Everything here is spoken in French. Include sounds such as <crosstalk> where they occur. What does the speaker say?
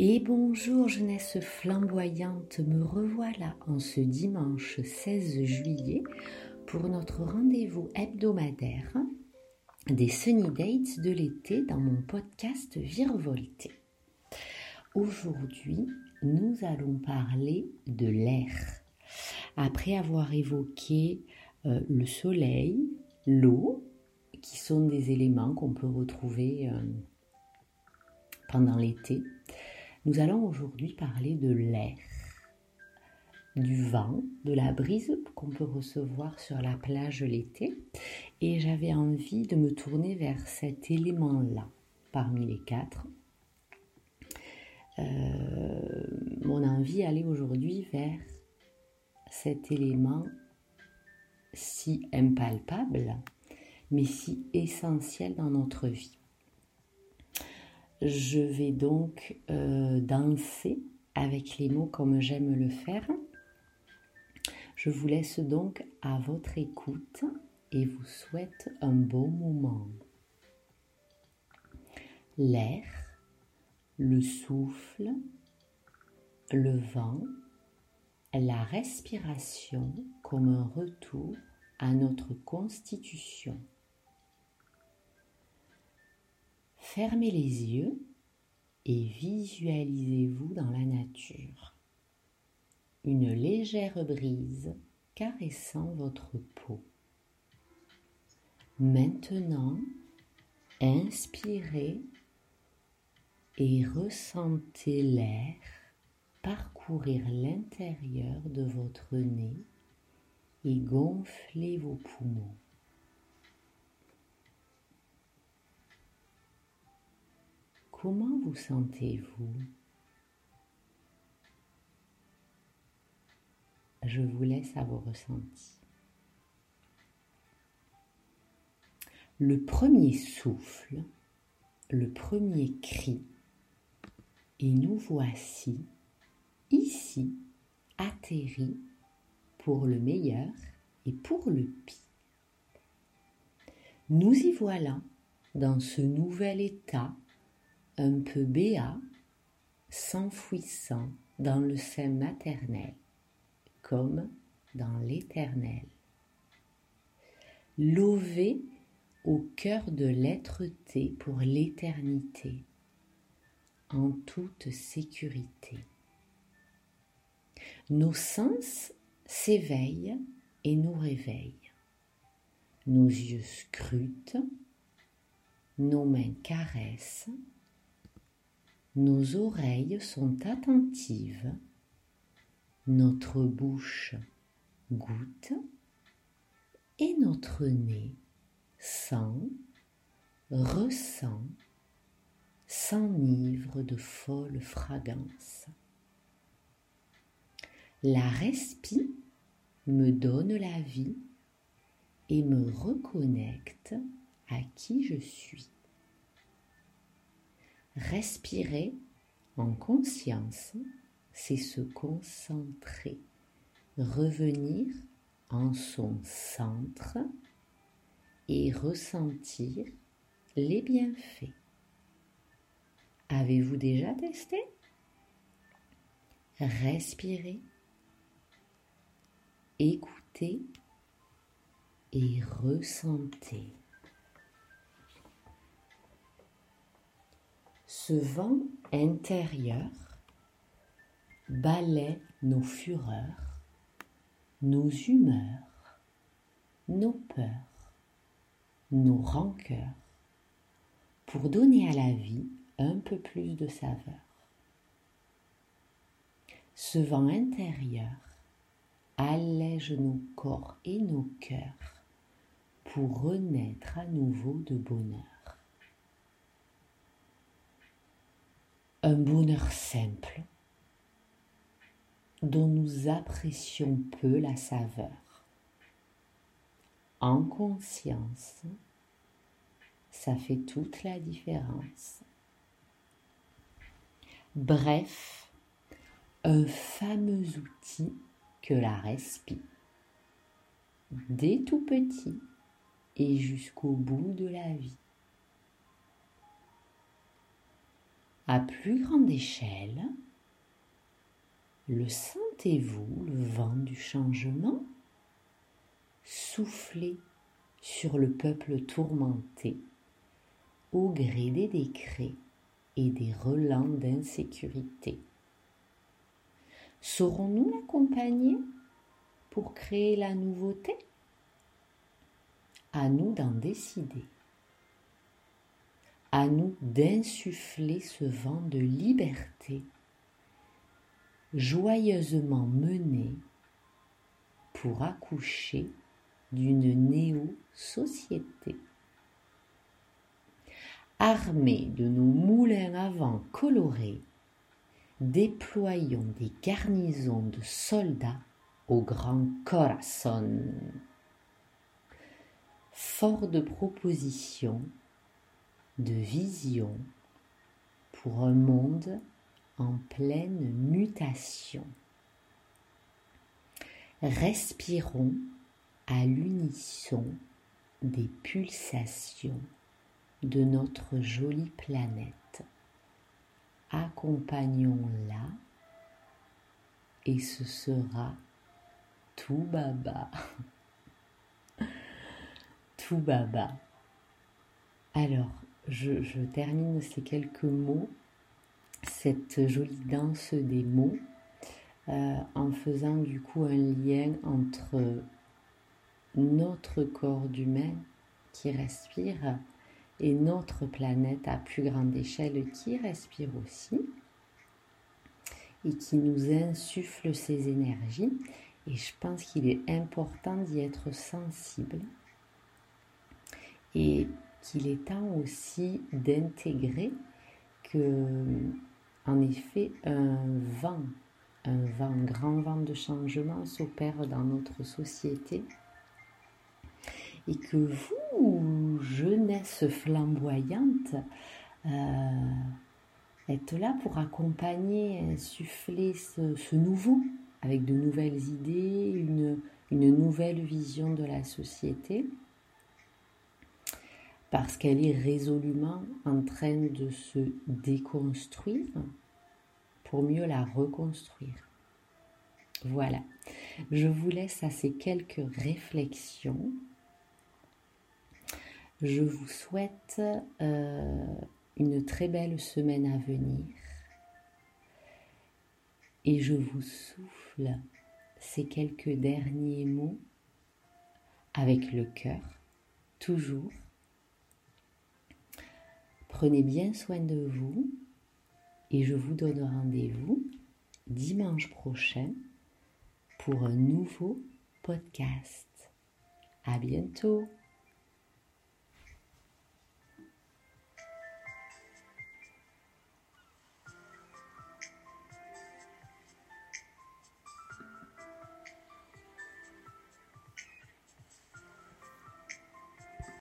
Et bonjour jeunesse flamboyante, me revoilà en ce dimanche 16 juillet pour notre rendez-vous hebdomadaire des Sunny Dates de l'été dans mon podcast Virevolté. Aujourd'hui, nous allons parler de l'air. Après avoir évoqué euh, le soleil, l'eau, qui sont des éléments qu'on peut retrouver euh, pendant l'été, nous allons aujourd'hui parler de l'air, du vent, de la brise qu'on peut recevoir sur la plage l'été. Et j'avais envie de me tourner vers cet élément-là, parmi les quatre. Euh, mon envie allait aujourd'hui vers cet élément si impalpable, mais si essentiel dans notre vie. Je vais donc euh, danser avec les mots comme j'aime le faire. Je vous laisse donc à votre écoute et vous souhaite un bon moment. L'air, le souffle, le vent, la respiration comme un retour à notre constitution. Fermez les yeux et visualisez-vous dans la nature. Une légère brise caressant votre peau. Maintenant, inspirez et ressentez l'air parcourir l'intérieur de votre nez et gonfler vos poumons. Comment vous sentez-vous? Je vous laisse à vos ressentis. Le premier souffle, le premier cri, et nous voici ici atterris pour le meilleur et pour le pire. Nous y voilà dans ce nouvel état un peu béat, s'enfouissant dans le sein maternel, comme dans l'éternel. Lové au cœur de l'être-té pour l'éternité, en toute sécurité. Nos sens s'éveillent et nous réveillent. Nos yeux scrutent, nos mains caressent, nos oreilles sont attentives, notre bouche goûte et notre nez sent, ressent, s'enivre de folles fragrances. La respi me donne la vie et me reconnecte à qui je suis. Respirer en conscience, c'est se concentrer, revenir en son centre et ressentir les bienfaits. Avez-vous déjà testé? Respirez, écoutez et ressentez. Ce vent intérieur balaie nos fureurs, nos humeurs, nos peurs, nos rancœurs, pour donner à la vie un peu plus de saveur. Ce vent intérieur allège nos corps et nos cœurs pour renaître à nouveau de bonheur. Un bonheur simple dont nous apprécions peu la saveur. En conscience, ça fait toute la différence. Bref, un fameux outil que la respi, dès tout petit et jusqu'au bout de la vie. À plus grande échelle, le sentez-vous, le vent du changement, souffler sur le peuple tourmenté au gré des décrets et des relents d'insécurité? Saurons-nous l'accompagner pour créer la nouveauté? À nous d'en décider. À nous d'insuffler ce vent de liberté joyeusement mené pour accoucher d'une néo-société. Armés de nos moulins à vent colorés, déployons des garnisons de soldats au grand Corazon. Fort de propositions, de visions pour un monde en pleine mutation. Respirons à l'unisson des pulsations de notre jolie planète. Accompagnons-la et ce sera tout baba. <laughs> tout baba. Alors, je, termine ces quelques mots cette jolie danse des mots euh, en faisant du coup un lien entre notre corps d'humain qui respire et notre planète à plus grande échelle qui respire aussi et qui nous insuffle ces énergies. Et je pense qu'il est important d'y être sensible et qu'il est temps aussi d'intégrer que en effet, un vent, un vent, grand vent de changement s'opère dans notre société et que vous, jeunesse flamboyante, euh, êtes là pour accompagner, insuffler ce, nouveau avec de nouvelles idées, une nouvelle vision de la société parce qu'elle est résolument en train de se déconstruire pour mieux la reconstruire. Voilà, je vous laisse à ces quelques réflexions. Je vous souhaite euh, une très belle semaine à venir et je vous souffle ces quelques derniers mots avec le cœur, toujours Prenez bien soin de vous et je vous donne rendez-vous dimanche prochain pour un nouveau podcast. À bientôt!